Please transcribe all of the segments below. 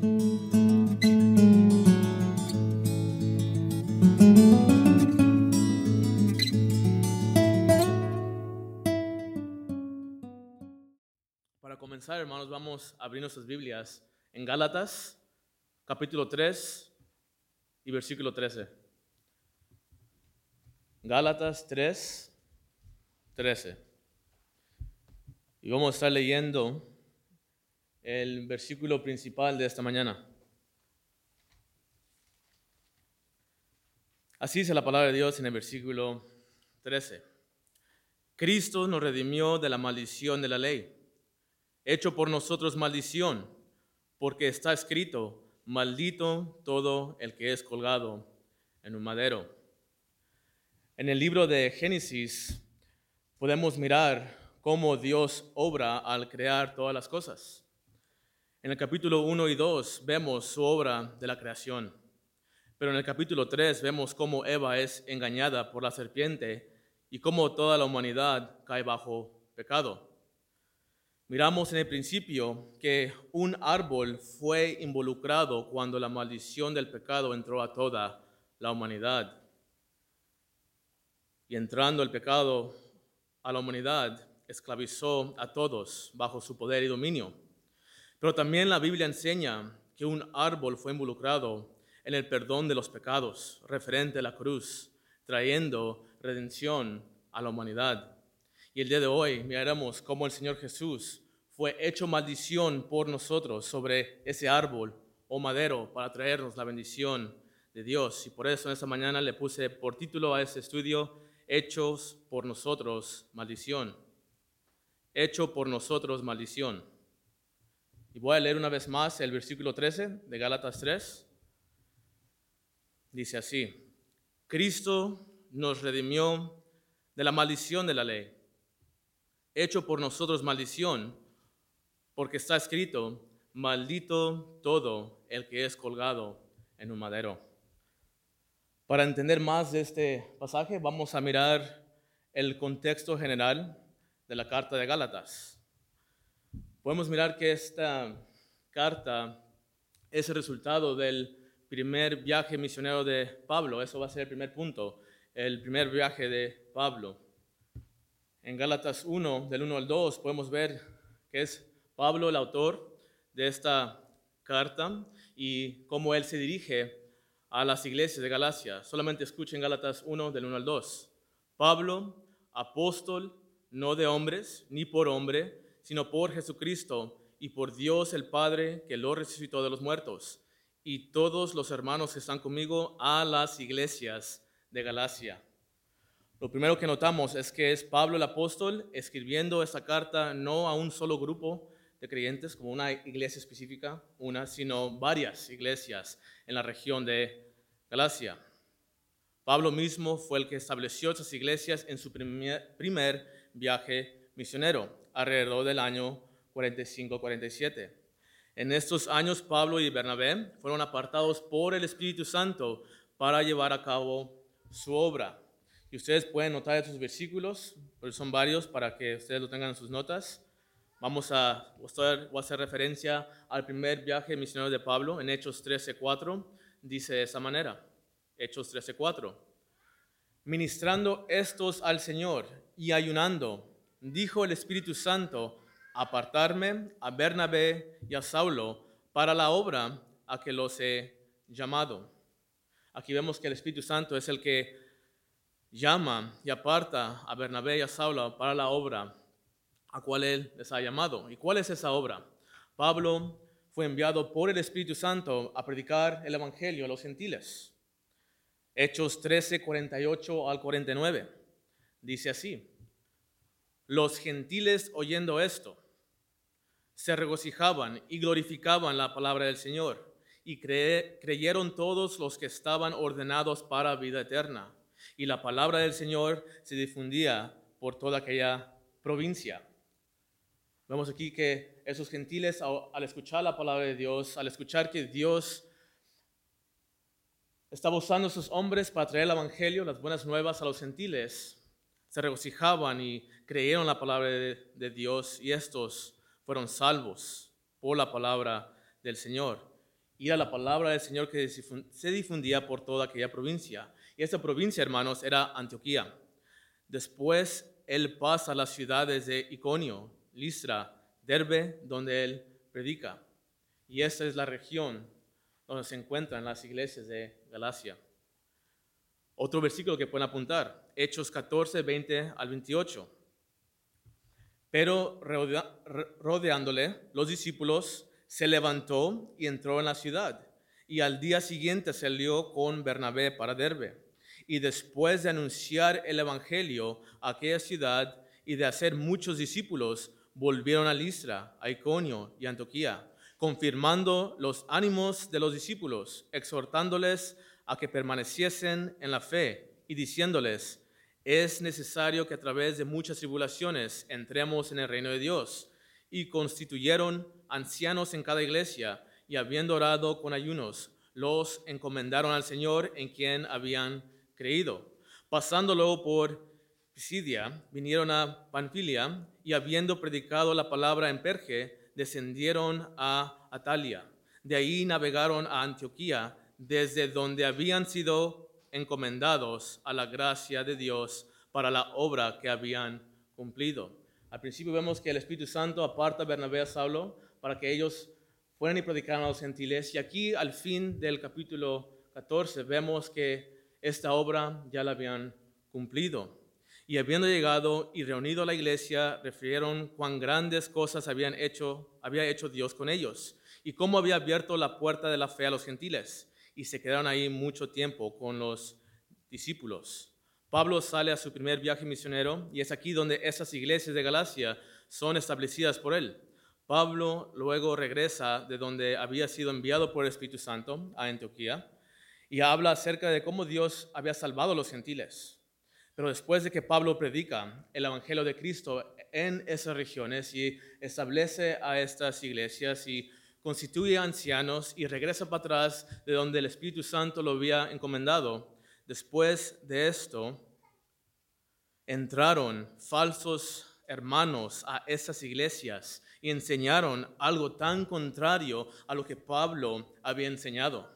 Para comenzar, hermanos, vamos a abrir nuestras Biblias en Gálatas, capítulo 3 y versículo 13. Gálatas 3, 13. Y vamos a estar leyendo el versículo principal de esta mañana. Así dice la palabra de Dios en el versículo 13. Cristo nos redimió de la maldición de la ley, hecho por nosotros maldición, porque está escrito, maldito todo el que es colgado en un madero. En el libro de Génesis podemos mirar cómo Dios obra al crear todas las cosas. En el capítulo 1 y 2 vemos su obra de la creación, pero en el capítulo 3 vemos cómo Eva es engañada por la serpiente y cómo toda la humanidad cae bajo pecado. Miramos en el principio que un árbol fue involucrado cuando la maldición del pecado entró a toda la humanidad. Y entrando el pecado a la humanidad, esclavizó a todos bajo su poder y dominio. Pero también la Biblia enseña que un árbol fue involucrado en el perdón de los pecados, referente a la cruz, trayendo redención a la humanidad. Y el día de hoy miraremos cómo el Señor Jesús fue hecho maldición por nosotros sobre ese árbol o madero para traernos la bendición de Dios. Y por eso en esta mañana le puse por título a este estudio, Hechos por nosotros maldición. Hecho por nosotros maldición. Y voy a leer una vez más el versículo 13 de Gálatas 3. Dice así, Cristo nos redimió de la maldición de la ley, hecho por nosotros maldición, porque está escrito, maldito todo el que es colgado en un madero. Para entender más de este pasaje, vamos a mirar el contexto general de la carta de Gálatas. Podemos mirar que esta carta es el resultado del primer viaje misionero de Pablo. Eso va a ser el primer punto, el primer viaje de Pablo. En Gálatas 1, del 1 al 2, podemos ver que es Pablo el autor de esta carta y cómo él se dirige a las iglesias de Galacia. Solamente escuchen Gálatas 1, del 1 al 2. Pablo, apóstol, no de hombres, ni por hombre, sino por Jesucristo y por Dios el Padre que lo resucitó de los muertos y todos los hermanos que están conmigo a las iglesias de Galacia. Lo primero que notamos es que es Pablo el apóstol escribiendo esta carta no a un solo grupo de creyentes, como una iglesia específica, una, sino varias iglesias en la región de Galacia. Pablo mismo fue el que estableció esas iglesias en su primer viaje misionero, alrededor del año 45-47. En estos años, Pablo y Bernabé fueron apartados por el Espíritu Santo para llevar a cabo su obra. Y ustedes pueden notar estos versículos, porque son varios para que ustedes lo tengan en sus notas. Vamos a, a hacer referencia al primer viaje misionero de Pablo en Hechos 13:4. Dice de esa manera, Hechos 13:4. Ministrando estos al Señor y ayunando, dijo el Espíritu Santo, apartarme a Bernabé y a Saulo para la obra a que los he llamado. Aquí vemos que el Espíritu Santo es el que llama y aparta a Bernabé y a Saulo para la obra a cual él les ha llamado. ¿Y cuál es esa obra? Pablo fue enviado por el Espíritu Santo a predicar el Evangelio a los gentiles. Hechos 13, 48 al 49. Dice así. Los gentiles oyendo esto se regocijaban y glorificaban la palabra del Señor y creyeron todos los que estaban ordenados para vida eterna. Y la palabra del Señor se difundía por toda aquella provincia. Vemos aquí que esos gentiles al escuchar la palabra de Dios, al escuchar que Dios estaba usando a sus hombres para traer el Evangelio, las buenas nuevas a los gentiles, se regocijaban y creyeron la palabra de, Dios y estos fueron salvos por la palabra del Señor. y era la palabra del Señor que se difundía por toda aquella provincia. Y esta provincia, hermanos, era Antioquía. Después él pasa a las ciudades de Iconio, Listra, Derbe, donde él predica. Y esta es la región donde se encuentran las iglesias de Galacia. Otro versículo que pueden apuntar, Hechos 14, 20 al 28. Pero rodeándole, los discípulos se levantó y entró en la ciudad. Y al día siguiente salió con Bernabé para Derbe. Y después de anunciar el Evangelio a aquella ciudad y de hacer muchos discípulos, volvieron a Listra, a Iconio y Antioquía, confirmando los ánimos de los discípulos, exhortándoles a que permaneciesen en la fe y diciéndoles, es necesario que a través de muchas tribulaciones entremos en el reino de Dios. Y constituyeron ancianos en cada iglesia, y habiendo orado con ayunos, los encomendaron al Señor en quien habían creído. Pasándolo por Pisidia, vinieron a Panfilia, y habiendo predicado la palabra en Perge, descendieron a Atalia. De ahí navegaron a Antioquía, desde donde habían sido encomendados a la gracia de Dios para la obra que habían cumplido. Al principio vemos que el Espíritu Santo aparta a Bernabé a Saulo para que ellos fueran y predicaran a los gentiles. Y aquí al fin del capítulo 14 vemos que esta obra ya la habían cumplido. Y habiendo llegado y reunido a la iglesia, refirieron cuán grandes cosas habían había hecho Dios con ellos y cómo había abierto la puerta de la fe a los gentiles y se quedaron ahí mucho tiempo con los discípulos. Pablo sale a su primer viaje misionero y es aquí donde esas iglesias de Galacia son establecidas por él. Pablo luego regresa de donde había sido enviado por el Espíritu Santo a Antioquía y habla acerca de cómo Dios había salvado a los gentiles. Pero después de que Pablo predica el Evangelio de Cristo en esas regiones y establece a estas iglesias y constituye ancianos y regresa para atrás de donde el Espíritu Santo lo había encomendado. Después de esto, entraron falsos hermanos a esas iglesias y enseñaron algo tan contrario a lo que Pablo había enseñado.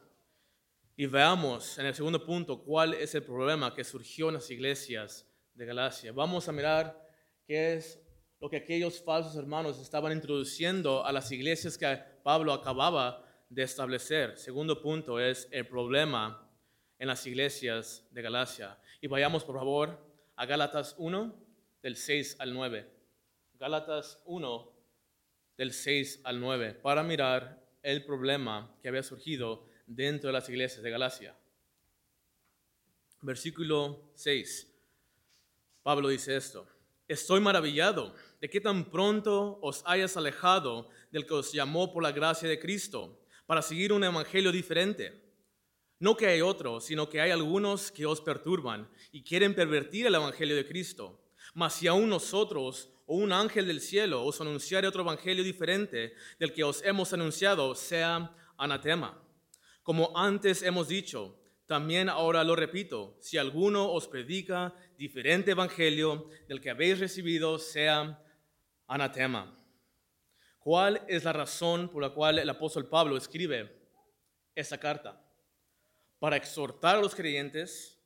Y veamos en el segundo punto cuál es el problema que surgió en las iglesias de Galacia. Vamos a mirar qué es lo que aquellos falsos hermanos estaban introduciendo a las iglesias que Pablo acababa de establecer. Segundo punto es el problema en las iglesias de Galacia. Y vayamos por favor a Gálatas 1 del 6 al 9. Gálatas 1 del 6 al 9 para mirar el problema que había surgido dentro de las iglesias de Galacia. Versículo 6. Pablo dice esto. Estoy maravillado de que tan pronto os hayas alejado del que os llamó por la gracia de Cristo para seguir un evangelio diferente. No que hay otro, sino que hay algunos que os perturban y quieren pervertir el evangelio de Cristo. Mas si aún nosotros o un ángel del cielo os anunciare otro evangelio diferente del que os hemos anunciado, sea anatema. Como antes hemos dicho, también ahora lo repito, si alguno os predica diferente evangelio del que habéis recibido, sea anatema. ¿Cuál es la razón por la cual el apóstol Pablo escribe esta carta? Para exhortar a los creyentes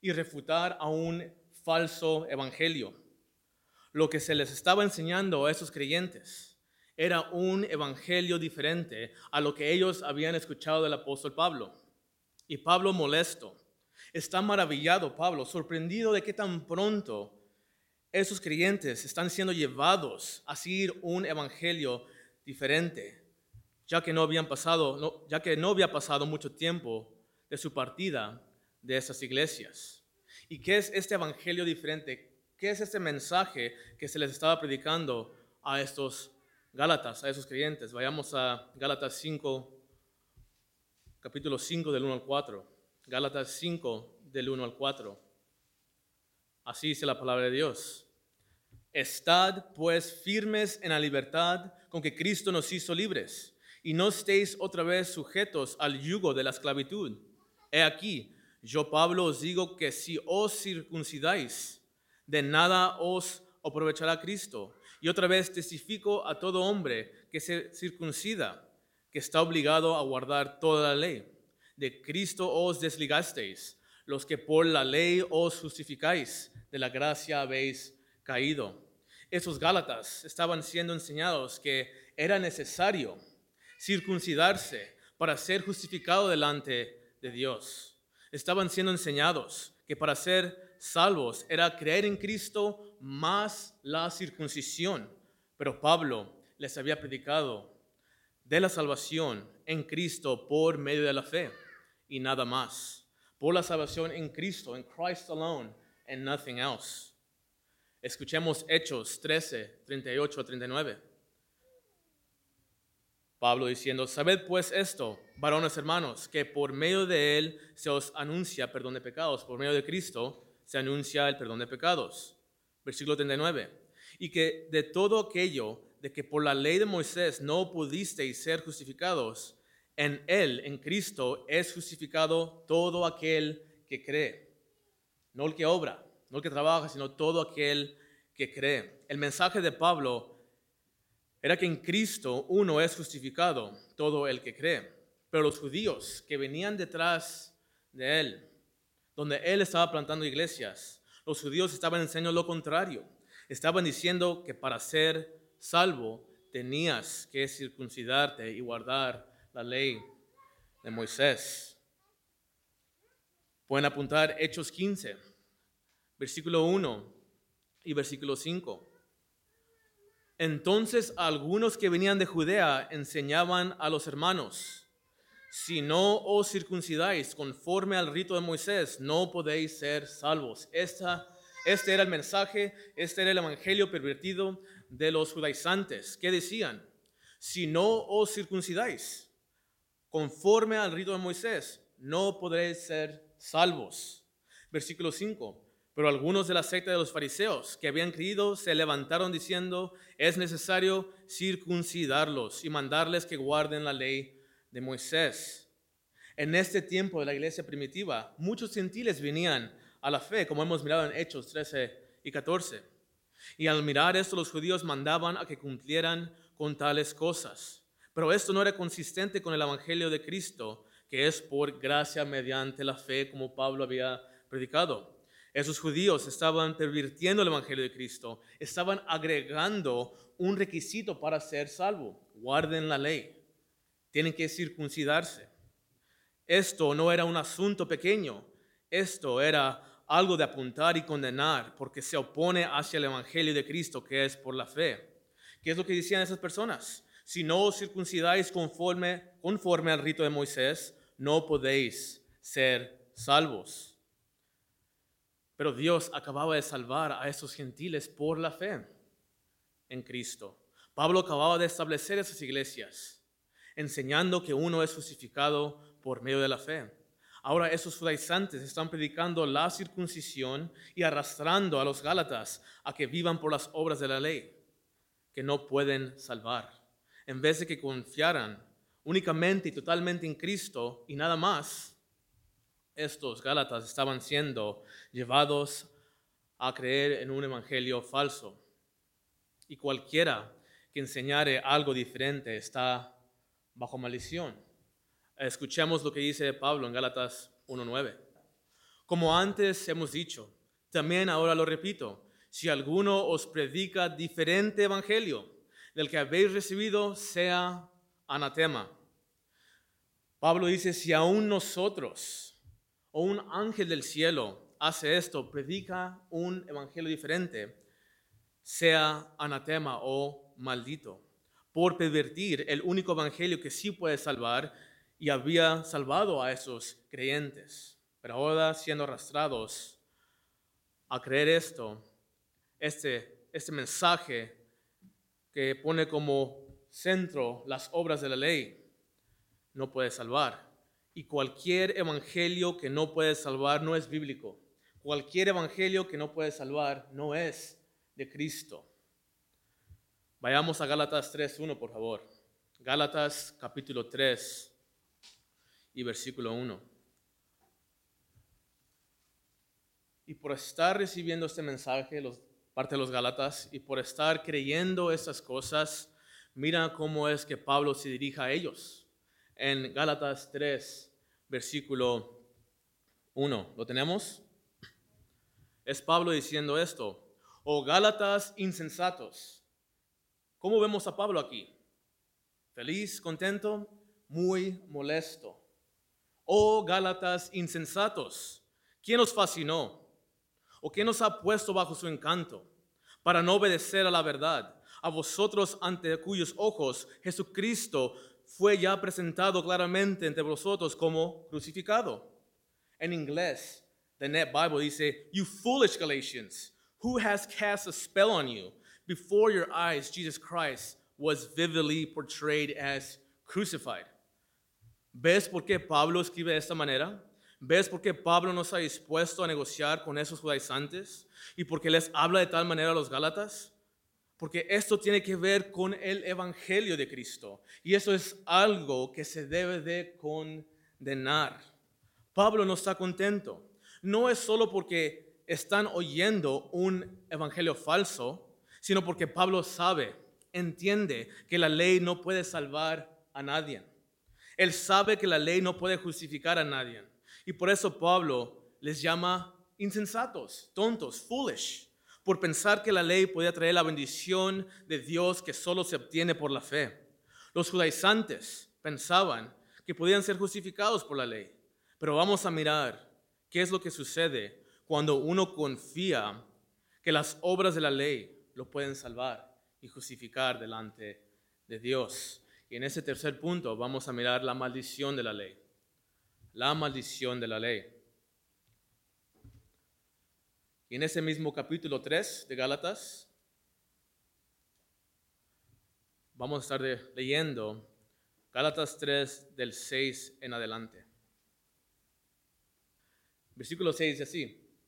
y refutar a un falso evangelio. Lo que se les estaba enseñando a esos creyentes era un evangelio diferente a lo que ellos habían escuchado del apóstol Pablo. Y Pablo molesto. Está maravillado Pablo, sorprendido de que tan pronto esos creyentes están siendo llevados a seguir un evangelio diferente, ya que no habían pasado, ya que no había pasado mucho tiempo de su partida de esas iglesias. ¿Y qué es este evangelio diferente? ¿Qué es este mensaje que se les estaba predicando a estos Gálatas, a esos creyentes? Vayamos a Gálatas 5, capítulo 5 del 1 al 4. Gálatas 5 del 1 al 4. Así dice la palabra de Dios. Estad pues firmes en la libertad con que Cristo nos hizo libres, y no estéis otra vez sujetos al yugo de la esclavitud. He aquí, yo Pablo os digo que si os circuncidáis, de nada os aprovechará Cristo. Y otra vez testifico a todo hombre que se circuncida que está obligado a guardar toda la ley. De Cristo os desligasteis, los que por la ley os justificáis, de la gracia habéis caído. Esos Gálatas estaban siendo enseñados que era necesario circuncidarse para ser justificado delante de Dios. Estaban siendo enseñados que para ser salvos era creer en Cristo más la circuncisión. Pero Pablo les había predicado de la salvación en Cristo por medio de la fe y nada más. Por la salvación en Cristo, en Christ alone, and nothing else. Escuchemos Hechos 13, 38 a 39. Pablo diciendo, sabed pues esto, varones hermanos, que por medio de él se os anuncia perdón de pecados, por medio de Cristo se anuncia el perdón de pecados. Versículo 39. Y que de todo aquello de que por la ley de Moisés no pudisteis ser justificados, en él, en Cristo, es justificado todo aquel que cree. No el que obra, no el que trabaja, sino todo aquel que cree. El mensaje de Pablo era que en Cristo uno es justificado, todo el que cree. Pero los judíos que venían detrás de él, donde él estaba plantando iglesias, los judíos estaban enseñando lo contrario. Estaban diciendo que para ser salvo tenías que circuncidarte y guardar la ley de Moisés. Pueden apuntar Hechos 15, versículo 1 y versículo 5. Entonces algunos que venían de Judea enseñaban a los hermanos, si no os circuncidáis conforme al rito de Moisés, no podéis ser salvos. Esta, este era el mensaje, este era el evangelio pervertido de los judaizantes. ¿Qué decían? Si no os circuncidáis conforme al rito de Moisés, no podréis ser salvos. Versículo 5. Pero algunos de la secta de los fariseos que habían creído se levantaron diciendo, es necesario circuncidarlos y mandarles que guarden la ley de Moisés. En este tiempo de la iglesia primitiva, muchos gentiles venían a la fe, como hemos mirado en Hechos 13 y 14. Y al mirar esto, los judíos mandaban a que cumplieran con tales cosas. Pero esto no era consistente con el Evangelio de Cristo, que es por gracia mediante la fe, como Pablo había predicado. Esos judíos estaban pervirtiendo el Evangelio de Cristo, estaban agregando un requisito para ser salvo. Guarden la ley, tienen que circuncidarse. Esto no era un asunto pequeño, esto era algo de apuntar y condenar porque se opone hacia el Evangelio de Cristo que es por la fe. ¿Qué es lo que decían esas personas? Si no os circuncidáis conforme, conforme al rito de Moisés, no podéis ser salvos. Pero Dios acababa de salvar a esos gentiles por la fe en Cristo. Pablo acababa de establecer esas iglesias, enseñando que uno es justificado por medio de la fe. Ahora esos judaizantes están predicando la circuncisión y arrastrando a los gálatas a que vivan por las obras de la ley, que no pueden salvar. En vez de que confiaran únicamente y totalmente en Cristo y nada más, estos Gálatas estaban siendo llevados a creer en un evangelio falso. Y cualquiera que enseñare algo diferente está bajo maldición. Escuchemos lo que dice Pablo en Gálatas 1.9. Como antes hemos dicho, también ahora lo repito, si alguno os predica diferente evangelio del que habéis recibido, sea anatema. Pablo dice, si aún nosotros o un ángel del cielo hace esto, predica un evangelio diferente, sea anatema o maldito, por pervertir el único evangelio que sí puede salvar y había salvado a esos creyentes. Pero ahora siendo arrastrados a creer esto, este, este mensaje que pone como centro las obras de la ley, no puede salvar. Y cualquier evangelio que no puede salvar no es bíblico. Cualquier evangelio que no puede salvar no es de Cristo. Vayamos a Gálatas 3.1, por favor. Gálatas capítulo 3 y versículo 1. Y por estar recibiendo este mensaje, parte de los Gálatas, y por estar creyendo estas cosas, mira cómo es que Pablo se dirige a ellos en Gálatas 3, versículo 1. ¿Lo tenemos? Es Pablo diciendo esto. O Gálatas insensatos. ¿Cómo vemos a Pablo aquí? Feliz, contento, muy molesto. Oh Gálatas insensatos, ¿quién os fascinó? ¿O quién nos ha puesto bajo su encanto para no obedecer a la verdad? A vosotros ante cuyos ojos Jesucristo fue ya presentado claramente entre vosotros como crucificado. En inglés, the Net Bible dice, You foolish Galatians, who has cast a spell on you? Before your eyes, Jesus Christ was vividly portrayed as crucified. ¿Ves por qué Pablo escribe de esta manera? ¿Ves por qué Pablo no está dispuesto a negociar con esos judaizantes? ¿Y por qué les habla de tal manera a los Gálatas? Porque esto tiene que ver con el Evangelio de Cristo. Y eso es algo que se debe de condenar. Pablo no está contento. No es solo porque están oyendo un Evangelio falso, sino porque Pablo sabe, entiende que la ley no puede salvar a nadie. Él sabe que la ley no puede justificar a nadie. Y por eso Pablo les llama insensatos, tontos, foolish, por pensar que la ley podía traer la bendición de Dios que solo se obtiene por la fe. Los judaizantes pensaban que podían ser justificados por la ley. Pero vamos a mirar qué es lo que sucede cuando uno confía que las obras de la ley lo pueden salvar y justificar delante de Dios. Y en ese tercer punto vamos a mirar la maldición de la ley. La maldición de la ley. Y en ese mismo capítulo 3 de Gálatas, vamos a estar leyendo Gálatas 3 del 6 en adelante. Versículo 6 dice así.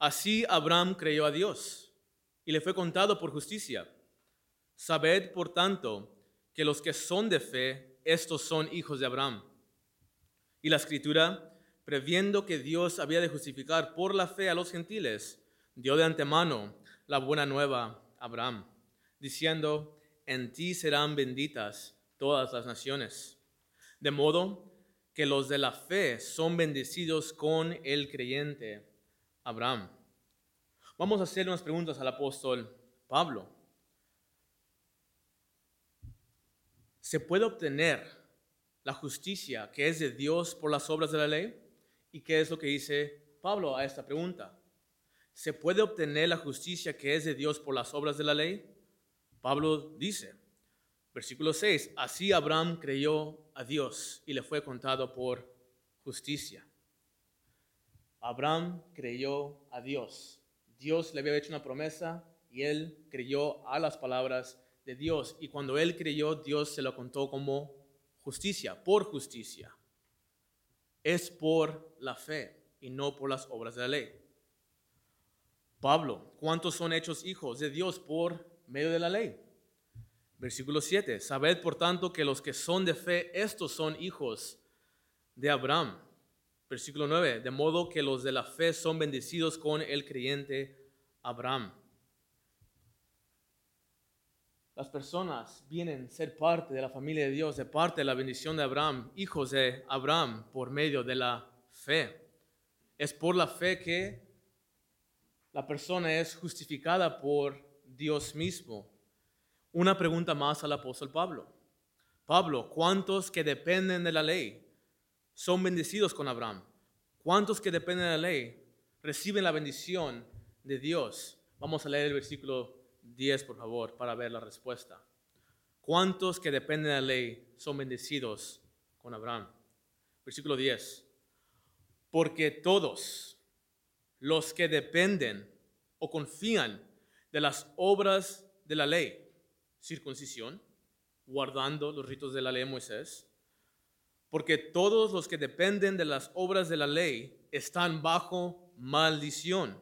Así Abraham creyó a Dios y le fue contado por justicia. Sabed, por tanto, que los que son de fe, estos son hijos de Abraham. Y la escritura, previendo que Dios había de justificar por la fe a los gentiles, dio de antemano la buena nueva a Abraham, diciendo, en ti serán benditas todas las naciones. De modo que los de la fe son bendecidos con el creyente Abraham. Vamos a hacer unas preguntas al apóstol Pablo. ¿Se puede obtener la justicia que es de Dios por las obras de la ley? ¿Y qué es lo que dice Pablo a esta pregunta? ¿Se puede obtener la justicia que es de Dios por las obras de la ley? Pablo dice, versículo 6, así Abraham creyó a Dios y le fue contado por justicia. Abraham creyó a Dios. Dios le había hecho una promesa y él creyó a las palabras de Dios. Y cuando él creyó, Dios se lo contó como justicia, por justicia. Es por la fe y no por las obras de la ley. Pablo, ¿cuántos son hechos hijos de Dios por medio de la ley? Versículo 7. Sabed por tanto que los que son de fe, estos son hijos de Abraham. Versículo 9. De modo que los de la fe son bendecidos con el creyente Abraham. Las personas vienen a ser parte de la familia de Dios, de parte de la bendición de Abraham, hijos de Abraham, por medio de la fe. Es por la fe que la persona es justificada por Dios mismo. Una pregunta más al apóstol Pablo. Pablo, ¿cuántos que dependen de la ley son bendecidos con Abraham? ¿Cuántos que dependen de la ley reciben la bendición de Dios? Vamos a leer el versículo 10, por favor, para ver la respuesta. ¿Cuántos que dependen de la ley son bendecidos con Abraham? Versículo 10. Porque todos los que dependen o confían de las obras de la ley, circuncisión, guardando los ritos de la ley de Moisés, porque todos los que dependen de las obras de la ley están bajo maldición,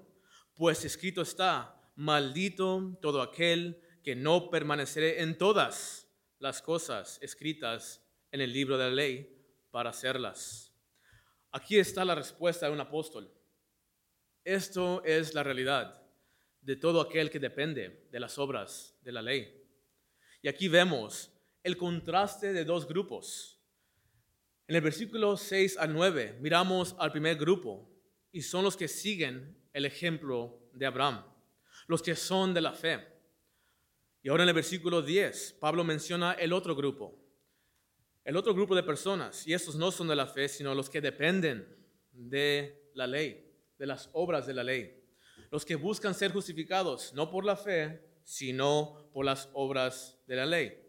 pues escrito está, maldito todo aquel que no permanecerá en todas las cosas escritas en el libro de la ley para hacerlas. Aquí está la respuesta de un apóstol. Esto es la realidad de todo aquel que depende de las obras de la ley. Y aquí vemos el contraste de dos grupos. En el versículo 6 al 9 miramos al primer grupo y son los que siguen el ejemplo de Abraham, los que son de la fe. Y ahora en el versículo 10, Pablo menciona el otro grupo, el otro grupo de personas, y estos no son de la fe, sino los que dependen de la ley, de las obras de la ley, los que buscan ser justificados no por la fe, sino por las obras de la ley.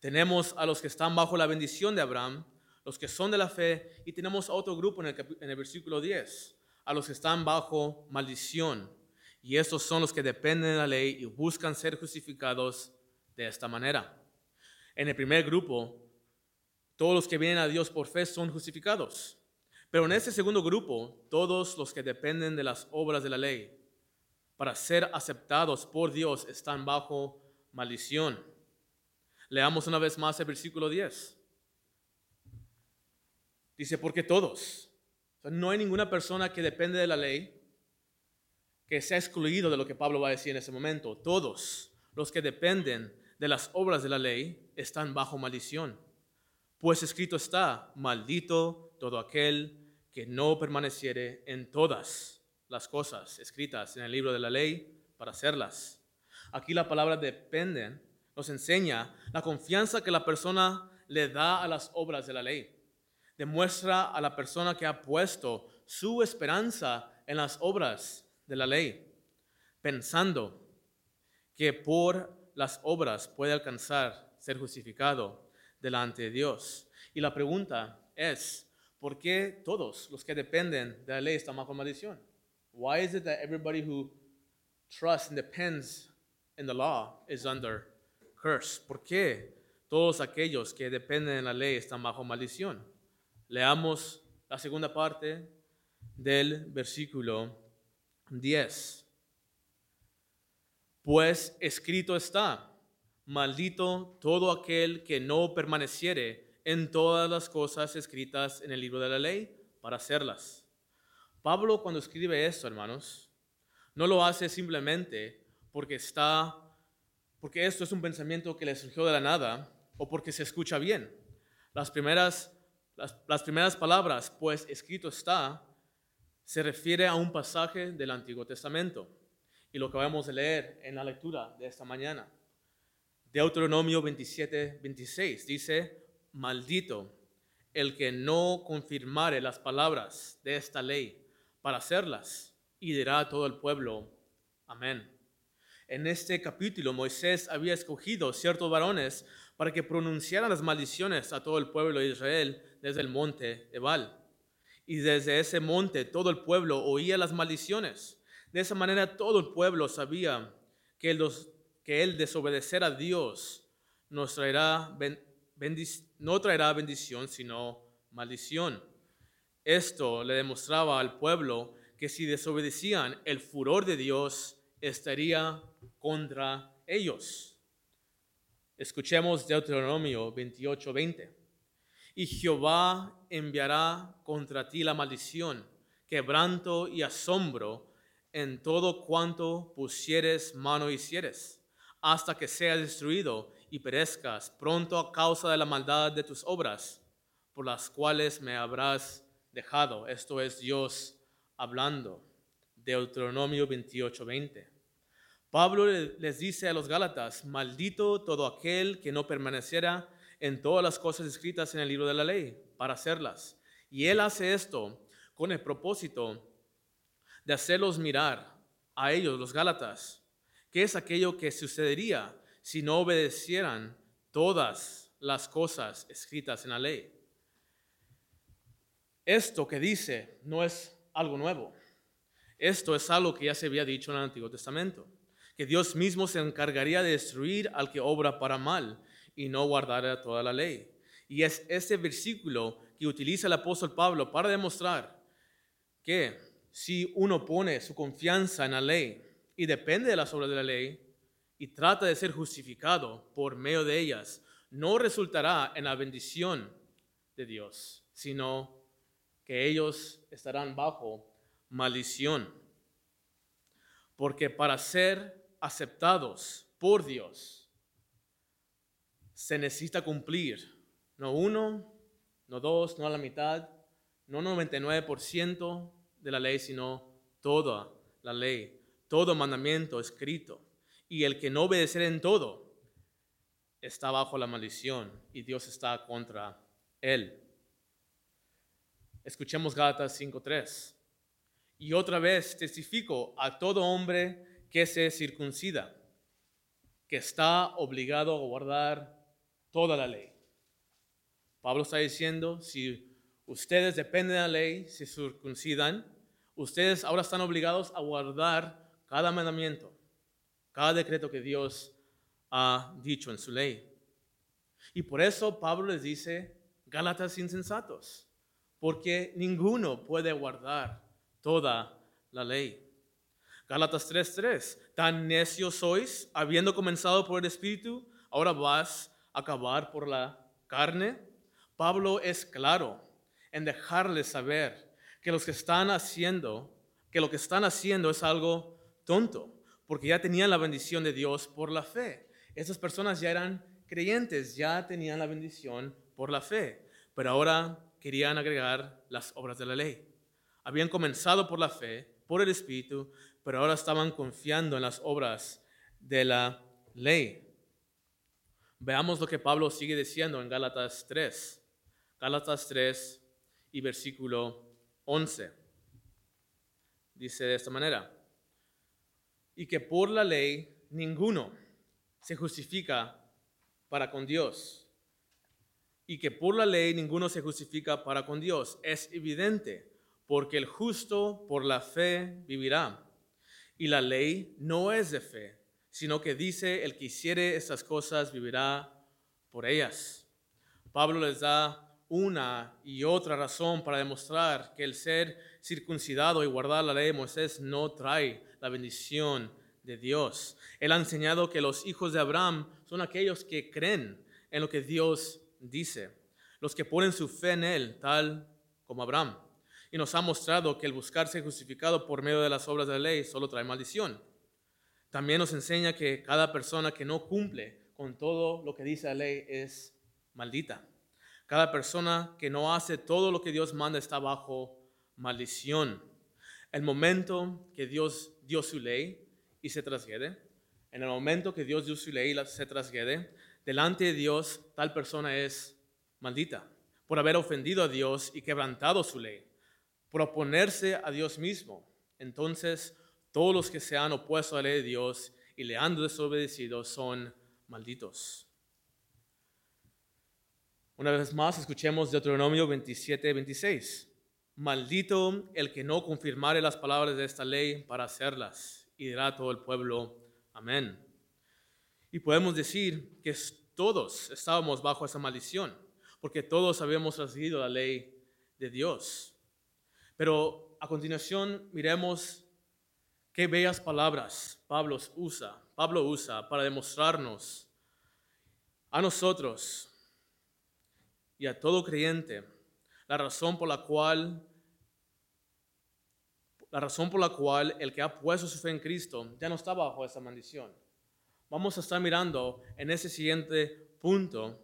Tenemos a los que están bajo la bendición de Abraham, los que son de la fe, y tenemos a otro grupo en el, en el versículo 10, a los que están bajo maldición, y estos son los que dependen de la ley y buscan ser justificados de esta manera. En el primer grupo, todos los que vienen a Dios por fe son justificados. Pero en este segundo grupo, todos los que dependen de las obras de la ley para ser aceptados por Dios están bajo maldición. Leamos una vez más el versículo 10. Dice, porque todos, no hay ninguna persona que depende de la ley que sea excluido de lo que Pablo va a decir en ese momento. Todos los que dependen de las obras de la ley están bajo maldición. Pues escrito está, maldito todo aquel que no permaneciere en todas las cosas escritas en el libro de la ley para hacerlas. Aquí la palabra dependen nos enseña la confianza que la persona le da a las obras de la ley. Demuestra a la persona que ha puesto su esperanza en las obras de la ley, pensando que por las obras puede alcanzar ser justificado delante de Dios. Y la pregunta es, ¿por qué todos los que dependen de la ley están bajo maldición? Why is it that everybody who trusts and depends in the law is under curse? ¿Por qué todos aquellos que dependen de la ley están bajo maldición? Leamos la segunda parte del versículo 10. Pues escrito está, maldito todo aquel que no permaneciere en todas las cosas escritas en el libro de la ley para hacerlas. Pablo cuando escribe esto, hermanos, no lo hace simplemente porque está, porque esto es un pensamiento que le surgió de la nada o porque se escucha bien. Las primeras, las, las primeras palabras, pues escrito está, se refiere a un pasaje del Antiguo Testamento y lo que vamos a leer en la lectura de esta mañana. Deuteronomio 27, 26 dice, maldito el que no confirmare las palabras de esta ley para hacerlas, y dirá a todo el pueblo, amén. En este capítulo Moisés había escogido ciertos varones para que pronunciaran las maldiciones a todo el pueblo de Israel desde el monte Ebal y desde ese monte todo el pueblo oía las maldiciones. De esa manera todo el pueblo sabía que, los, que el desobedecer a Dios no traerá bendición, sino maldición. Esto le demostraba al pueblo que si desobedecían, el furor de Dios estaría contra ellos. Escuchemos Deuteronomio 28, 20 y Jehová enviará contra ti la maldición, quebranto y asombro en todo cuanto pusieres mano hicieres, hasta que seas destruido y perezcas pronto a causa de la maldad de tus obras, por las cuales me habrás dejado. Esto es Dios hablando. Deuteronomio 28:20. Pablo les dice a los Gálatas, maldito todo aquel que no permaneciera en todas las cosas escritas en el libro de la ley para hacerlas. Y Él hace esto con el propósito de hacerlos mirar a ellos, los Gálatas, qué es aquello que sucedería si no obedecieran todas las cosas escritas en la ley. Esto que dice no es algo nuevo. Esto es algo que ya se había dicho en el Antiguo Testamento, que Dios mismo se encargaría de destruir al que obra para mal y no guardar toda la ley. Y es este versículo que utiliza el apóstol Pablo para demostrar que si uno pone su confianza en la ley y depende de las obras de la ley y trata de ser justificado por medio de ellas, no resultará en la bendición de Dios, sino que ellos estarán bajo maldición. Porque para ser aceptados por Dios, se necesita cumplir no uno, no dos, no la mitad, no 99% de la ley, sino toda la ley, todo mandamiento escrito. Y el que no obedecer en todo está bajo la maldición y Dios está contra él. Escuchemos Gálatas 5.3. Y otra vez testifico a todo hombre que se circuncida, que está obligado a guardar toda la ley. Pablo está diciendo, si ustedes dependen de la ley, se circuncidan, ustedes ahora están obligados a guardar cada mandamiento, cada decreto que Dios ha dicho en su ley. Y por eso Pablo les dice, Gálatas insensatos, porque ninguno puede guardar toda la ley. Gálatas 3:3, tan necios sois, habiendo comenzado por el Espíritu, ahora vas acabar por la carne. Pablo es claro en dejarles saber que lo que están haciendo es algo tonto, porque ya tenían la bendición de Dios por la fe. Esas personas ya eran creyentes, ya tenían la bendición por la fe, pero ahora querían agregar las obras de la ley. Habían comenzado por la fe, por el Espíritu, pero ahora estaban confiando en las obras de la ley. Veamos lo que Pablo sigue diciendo en Gálatas 3. Gálatas 3 y versículo 11. Dice de esta manera, y que por la ley ninguno se justifica para con Dios. Y que por la ley ninguno se justifica para con Dios. Es evidente, porque el justo por la fe vivirá. Y la ley no es de fe, sino que dice, el que hiciere estas cosas vivirá por ellas. Pablo les da una y otra razón para demostrar que el ser circuncidado y guardar la ley de Moisés no trae la bendición de Dios. Él ha enseñado que los hijos de Abraham son aquellos que creen en lo que Dios dice, los que ponen su fe en Él, tal como Abraham. Y nos ha mostrado que el buscarse justificado por medio de las obras de la ley solo trae maldición. También nos enseña que cada persona que no cumple con todo lo que dice la ley es maldita. Cada persona que no hace todo lo que Dios manda está bajo maldición. El momento que Dios dio su ley y se trasguede, en el momento que Dios dio su ley y se trasguede, delante de Dios tal persona es maldita por haber ofendido a Dios y quebrantado su ley, por oponerse a Dios mismo. Entonces, todos los que se han opuesto a la ley de Dios y le han desobedecido son malditos. Una vez más, escuchemos Deuteronomio 27, 26. Maldito el que no confirmare las palabras de esta ley para hacerlas. Y dirá todo el pueblo, amén. Y podemos decir que todos estábamos bajo esa maldición, porque todos habíamos recibido la ley de Dios. Pero a continuación miremos qué bellas palabras Pablo usa, Pablo usa para demostrarnos a nosotros y a todo creyente la razón por la cual la razón por la cual el que ha puesto su fe en Cristo ya no está bajo esa maldición. Vamos a estar mirando en ese siguiente punto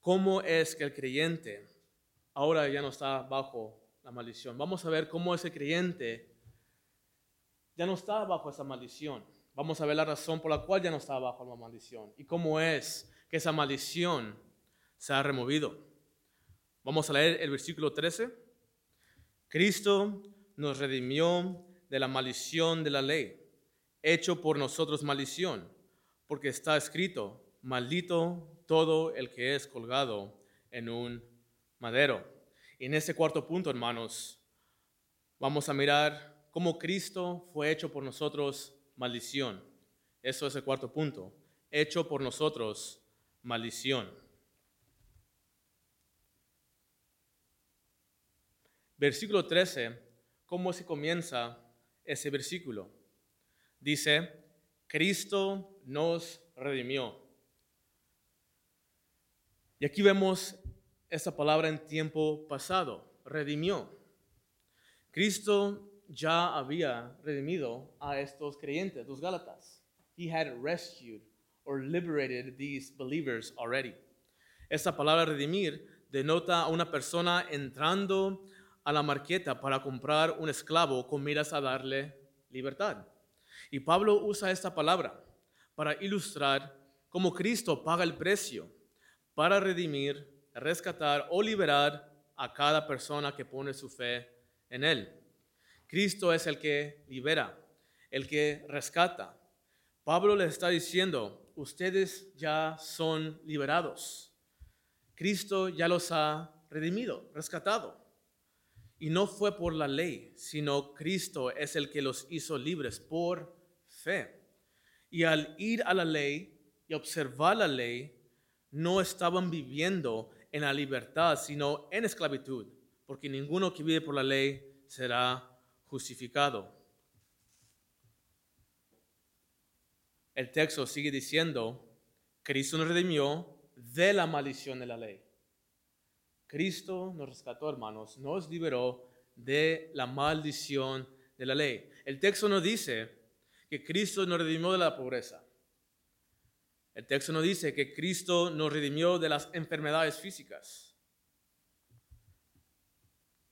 cómo es que el creyente ahora ya no está bajo la maldición. Vamos a ver cómo ese creyente ya no está bajo esa maldición. Vamos a ver la razón por la cual ya no está bajo la maldición y cómo es que esa maldición se ha removido. Vamos a leer el versículo 13. Cristo nos redimió de la maldición de la ley, hecho por nosotros maldición, porque está escrito, maldito todo el que es colgado en un madero. Y en este cuarto punto, hermanos, vamos a mirar cómo Cristo fue hecho por nosotros maldición. Eso es el cuarto punto, hecho por nosotros maldición. Versículo 13, ¿cómo se comienza ese versículo? Dice, Cristo nos redimió. Y aquí vemos esa palabra en tiempo pasado, redimió. Cristo ya había redimido a estos creyentes, los Gálatas. He had rescued or liberated these believers already. Esta palabra redimir denota a una persona entrando a la marqueta para comprar un esclavo con miras a darle libertad. Y Pablo usa esta palabra para ilustrar cómo Cristo paga el precio para redimir, rescatar o liberar a cada persona que pone su fe en Él. Cristo es el que libera, el que rescata. Pablo le está diciendo, ustedes ya son liberados. Cristo ya los ha redimido, rescatado. Y no fue por la ley, sino Cristo es el que los hizo libres por fe. Y al ir a la ley y observar la ley, no estaban viviendo en la libertad, sino en esclavitud, porque ninguno que vive por la ley será justificado. El texto sigue diciendo, Cristo nos redimió de la maldición de la ley. Cristo nos rescató, hermanos, nos liberó de la maldición de la ley. El texto nos dice que Cristo nos redimió de la pobreza. El texto nos dice que Cristo nos redimió de las enfermedades físicas.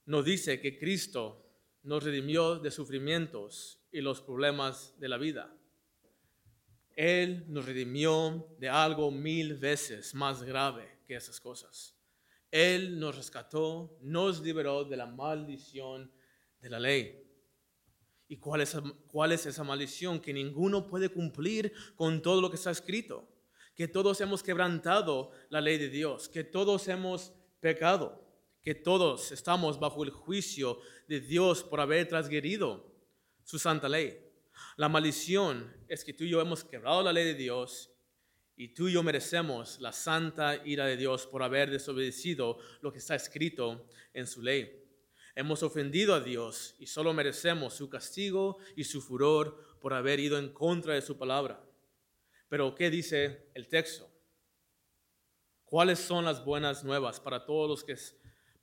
Nos dice que Cristo nos redimió de sufrimientos y los problemas de la vida. Él nos redimió de algo mil veces más grave que esas cosas. Él nos rescató, nos liberó de la maldición de la ley. ¿Y cuál es, esa maldición? Que ninguno puede cumplir con todo lo que está escrito. Que todos hemos quebrantado la ley de Dios. Que todos hemos pecado. Que todos estamos bajo el juicio de Dios por haber transgredido su santa ley. La maldición es que tú y yo hemos quebrado la ley de Dios y tú y yo merecemos la santa ira de Dios por haber desobedecido lo que está escrito en su ley. Hemos ofendido a Dios y solo merecemos su castigo y su furor por haber ido en contra de su palabra. Pero ¿qué dice el texto? ¿Cuáles son las buenas nuevas para todos los que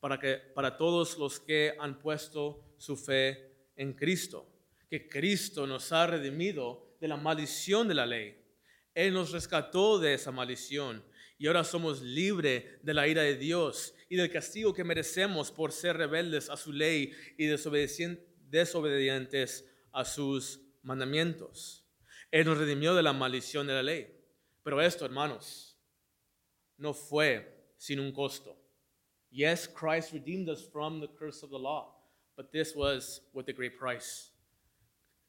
para que para todos los que han puesto su fe en Cristo? Que Cristo nos ha redimido de la maldición de la ley él nos rescató de esa maldición y ahora somos libres de la ira de Dios y del castigo que merecemos por ser rebeldes a su ley y desobedientes a sus mandamientos. Él nos redimió de la maldición de la ley. Pero esto, hermanos, no fue sin un costo. Yes, Christ redeemed us from the curse of the law, but this was with a great price.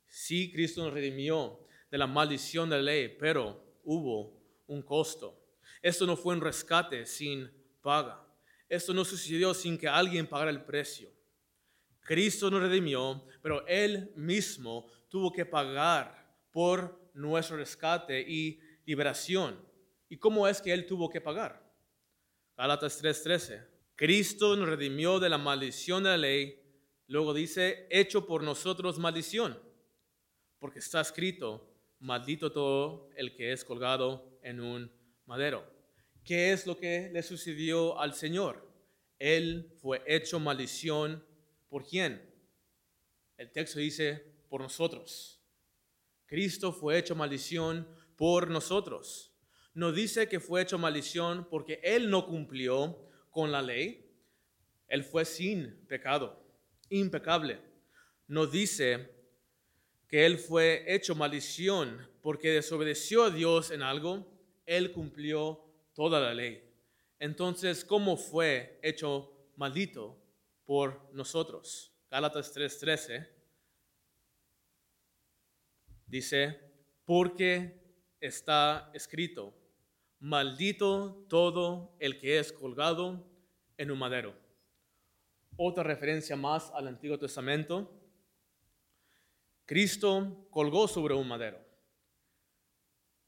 Sí, Cristo nos redimió de la maldición de la ley, pero hubo un costo. Esto no fue un rescate sin paga. Esto no sucedió sin que alguien pagara el precio. Cristo nos redimió, pero Él mismo tuvo que pagar por nuestro rescate y liberación. ¿Y cómo es que Él tuvo que pagar? Gálatas 3:13. Cristo nos redimió de la maldición de la ley. Luego dice, hecho por nosotros maldición, porque está escrito, maldito todo el que es colgado en un madero. ¿Qué es lo que le sucedió al Señor? Él fue hecho maldición por quién? El texto dice, por nosotros. Cristo fue hecho maldición por nosotros. No dice que fue hecho maldición porque Él no cumplió con la ley. Él fue sin pecado, impecable. No dice que él fue hecho maldición porque desobedeció a Dios en algo, él cumplió toda la ley. Entonces, ¿cómo fue hecho maldito por nosotros? Gálatas 3:13 dice, porque está escrito, maldito todo el que es colgado en un madero. Otra referencia más al Antiguo Testamento Cristo colgó sobre un madero.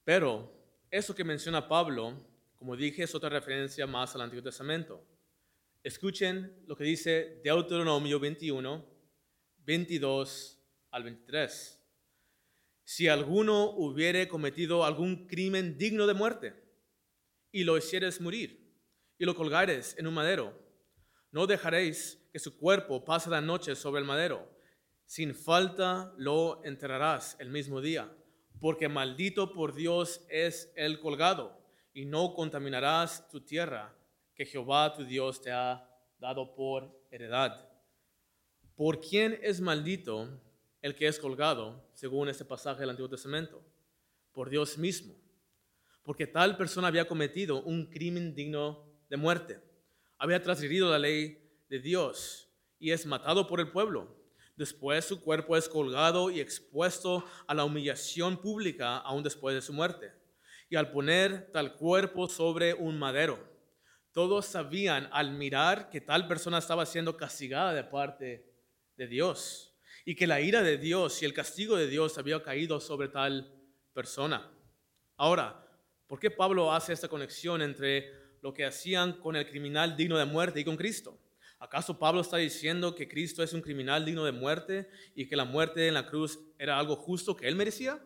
Pero eso que menciona Pablo, como dije, es otra referencia más al Antiguo Testamento. Escuchen lo que dice Deuteronomio 21, 22 al 23. Si alguno hubiere cometido algún crimen digno de muerte y lo hicieres morir y lo colgares en un madero, no dejaréis que su cuerpo pase la noche sobre el madero sin falta lo enterrarás el mismo día, porque maldito por Dios es el colgado, y no contaminarás tu tierra que Jehová tu Dios te ha dado por heredad. ¿Por quién es maldito el que es colgado, según este pasaje del Antiguo Testamento? Por Dios mismo, porque tal persona había cometido un crimen digno de muerte, había transgredido la ley de Dios y es matado por el pueblo. Después su cuerpo es colgado y expuesto a la humillación pública aún después de su muerte. Y al poner tal cuerpo sobre un madero, todos sabían al mirar que tal persona estaba siendo castigada de parte de Dios y que la ira de Dios y el castigo de Dios había caído sobre tal persona. Ahora, ¿por qué Pablo hace esta conexión entre lo que hacían con el criminal digno de muerte y con Cristo? ¿Acaso Pablo está diciendo que Cristo es un criminal digno de muerte y que la muerte en la cruz era algo justo que él merecía?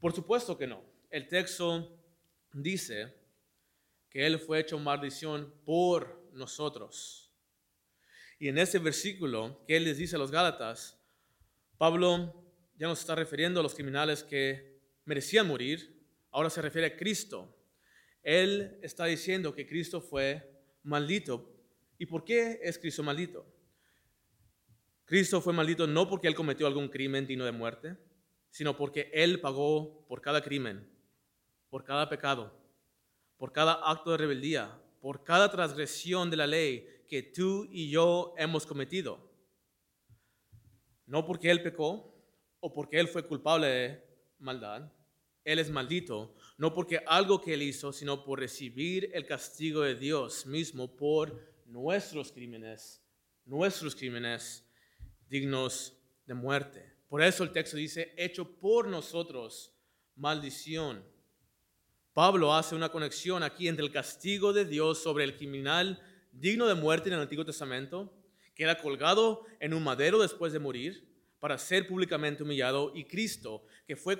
Por supuesto que no. El texto dice que él fue hecho maldición por nosotros. Y en ese versículo que él les dice a los Gálatas, Pablo ya nos está refiriendo a los criminales que merecían morir, ahora se refiere a Cristo. Él está diciendo que Cristo fue maldito ¿Y por qué es Cristo maldito? Cristo fue maldito no porque Él cometió algún crimen digno de muerte, sino porque Él pagó por cada crimen, por cada pecado, por cada acto de rebeldía, por cada transgresión de la ley que tú y yo hemos cometido. No porque Él pecó o porque Él fue culpable de maldad. Él es maldito, no porque algo que Él hizo, sino por recibir el castigo de Dios mismo por nuestros crímenes, nuestros crímenes dignos de muerte. Por eso el texto dice, hecho por nosotros maldición. Pablo hace una conexión aquí entre el castigo de Dios sobre el criminal digno de muerte en el Antiguo Testamento, que era colgado en un madero después de morir para ser públicamente humillado, y Cristo, que fue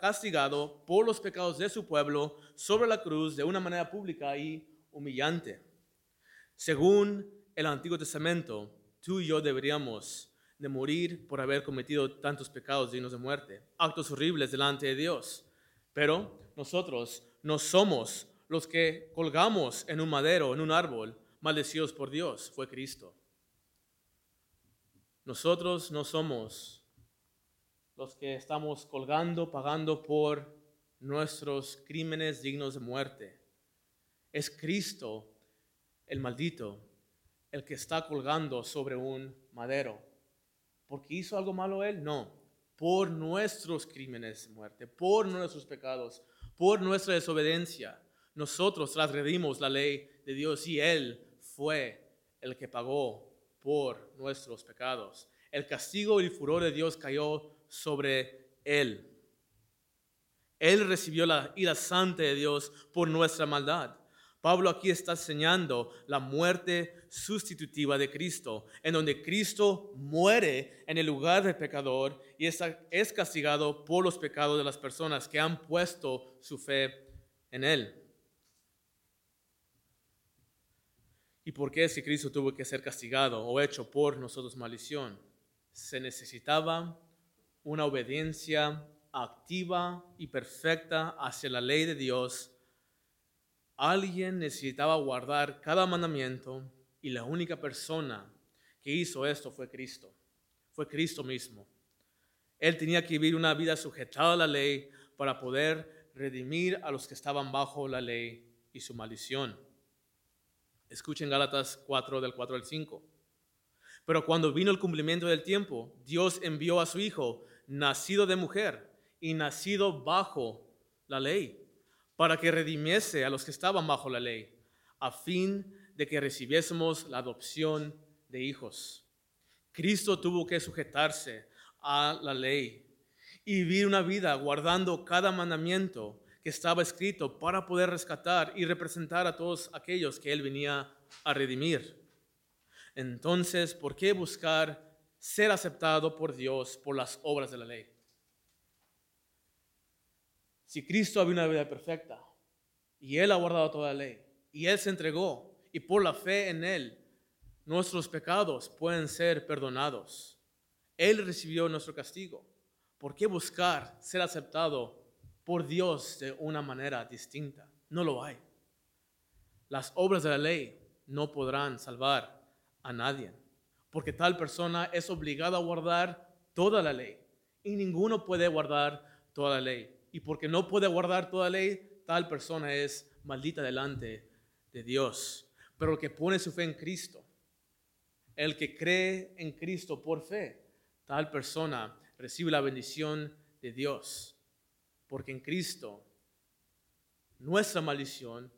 castigado por los pecados de su pueblo sobre la cruz de una manera pública y humillante. Según el Antiguo Testamento, tú y yo deberíamos de morir por haber cometido tantos pecados dignos de muerte, actos horribles delante de Dios. Pero nosotros no somos los que colgamos en un madero, en un árbol, maldecidos por Dios, fue Cristo. Nosotros no somos los que estamos colgando, pagando por nuestros crímenes dignos de muerte. Es Cristo el maldito, el que está colgando sobre un madero. ¿Porque hizo algo malo él? No. Por nuestros crímenes de muerte, por nuestros pecados, por nuestra desobediencia. Nosotros transgredimos la ley de Dios y Él fue el que pagó por nuestros pecados. El castigo y el furor de Dios cayó sobre Él. Él recibió la ira santa de Dios por nuestra maldad. Pablo aquí está enseñando la muerte sustitutiva de Cristo, en donde Cristo muere en el lugar del pecador y es castigado por los pecados de las personas que han puesto su fe en Él. ¿Y por qué es que Cristo tuvo que ser castigado o hecho por nosotros maldición? Se necesitaba una obediencia activa y perfecta hacia la ley de Dios Alguien necesitaba guardar cada mandamiento y la única persona que hizo esto fue Cristo. Fue Cristo mismo. Él tenía que vivir una vida sujetada a la ley para poder redimir a los que estaban bajo la ley y su maldición. Escuchen Gálatas 4 del 4 al 5. Pero cuando vino el cumplimiento del tiempo, Dios envió a su Hijo, nacido de mujer y nacido bajo la ley para que redimiese a los que estaban bajo la ley, a fin de que recibiésemos la adopción de hijos. Cristo tuvo que sujetarse a la ley y vivir una vida guardando cada mandamiento que estaba escrito para poder rescatar y representar a todos aquellos que Él venía a redimir. Entonces, ¿por qué buscar ser aceptado por Dios por las obras de la ley? Si Cristo había una vida perfecta y Él ha guardado toda la ley y Él se entregó y por la fe en Él nuestros pecados pueden ser perdonados. Él recibió nuestro castigo. ¿Por qué buscar ser aceptado por Dios de una manera distinta? No lo hay. Las obras de la ley no podrán salvar a nadie, porque tal persona es obligada a guardar toda la ley y ninguno puede guardar toda la ley. Y porque no puede guardar toda la ley, tal persona es maldita delante de Dios. Pero el que pone su fe en Cristo, el que cree en Cristo por fe, tal persona recibe la bendición de Dios. Porque en Cristo, nuestra maldición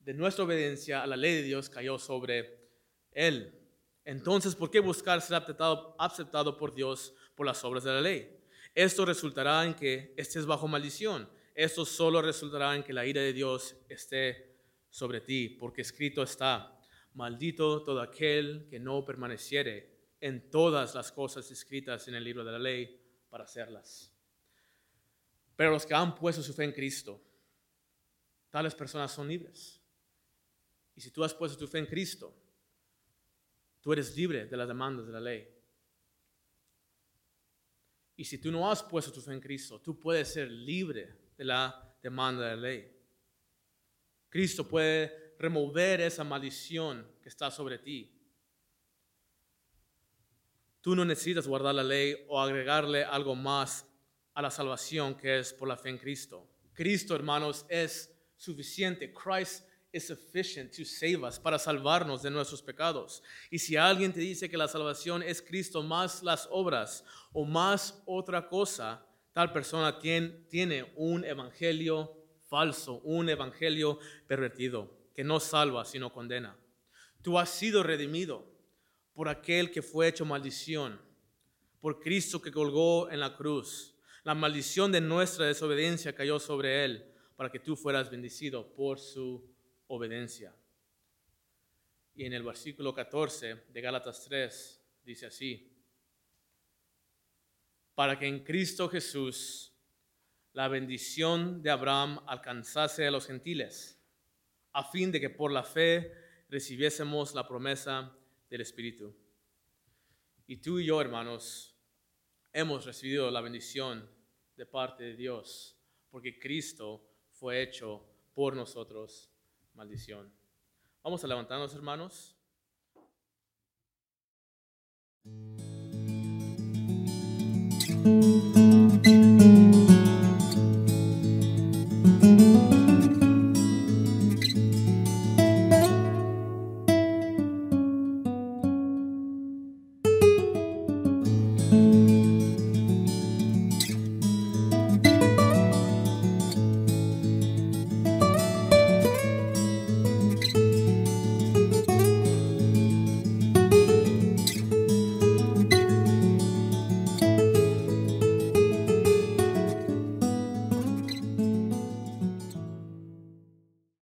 de nuestra obediencia a la ley de Dios cayó sobre él. Entonces, ¿por qué buscar ser aceptado, por Dios por las obras de la ley? Esto resultará en que estés bajo maldición. Esto solo resultará en que la ira de Dios esté sobre ti, porque escrito está, maldito todo aquel que no permaneciere en todas las cosas escritas en el libro de la ley para hacerlas. Pero los que han puesto su fe en Cristo, tales personas son libres. Y si tú has puesto tu fe en Cristo, tú eres libre de las demandas de la ley. Y si tú no has puesto tu fe en Cristo, tú puedes ser libre de la demanda de la ley. Cristo puede remover esa maldición que está sobre ti. Tú no necesitas guardar la ley o agregarle algo más a la salvación que es por la fe en Cristo. Cristo, hermanos, es suficiente. Is sufficient para salvarnos de nuestros pecados. Y si alguien te dice que la salvación es Cristo más las obras o más otra cosa, tal persona tiene, tiene un evangelio falso, un evangelio pervertido, que no salva, sino condena. Tú has sido redimido por aquel que fue hecho maldición, por Cristo que colgó en la cruz. La maldición de nuestra desobediencia cayó sobre él para que tú fueras bendecido por su obediencia. Y en el versículo 14 de Gálatas 3 dice así, para que en Cristo Jesús la bendición de Abraham alcanzase a los gentiles, a fin de que por la fe recibiésemos la promesa del Espíritu. Y tú y yo, hermanos, hemos recibido la bendición de parte de Dios, porque Cristo fue hecho por nosotros maldición. Vamos a levantarnos, hermanos.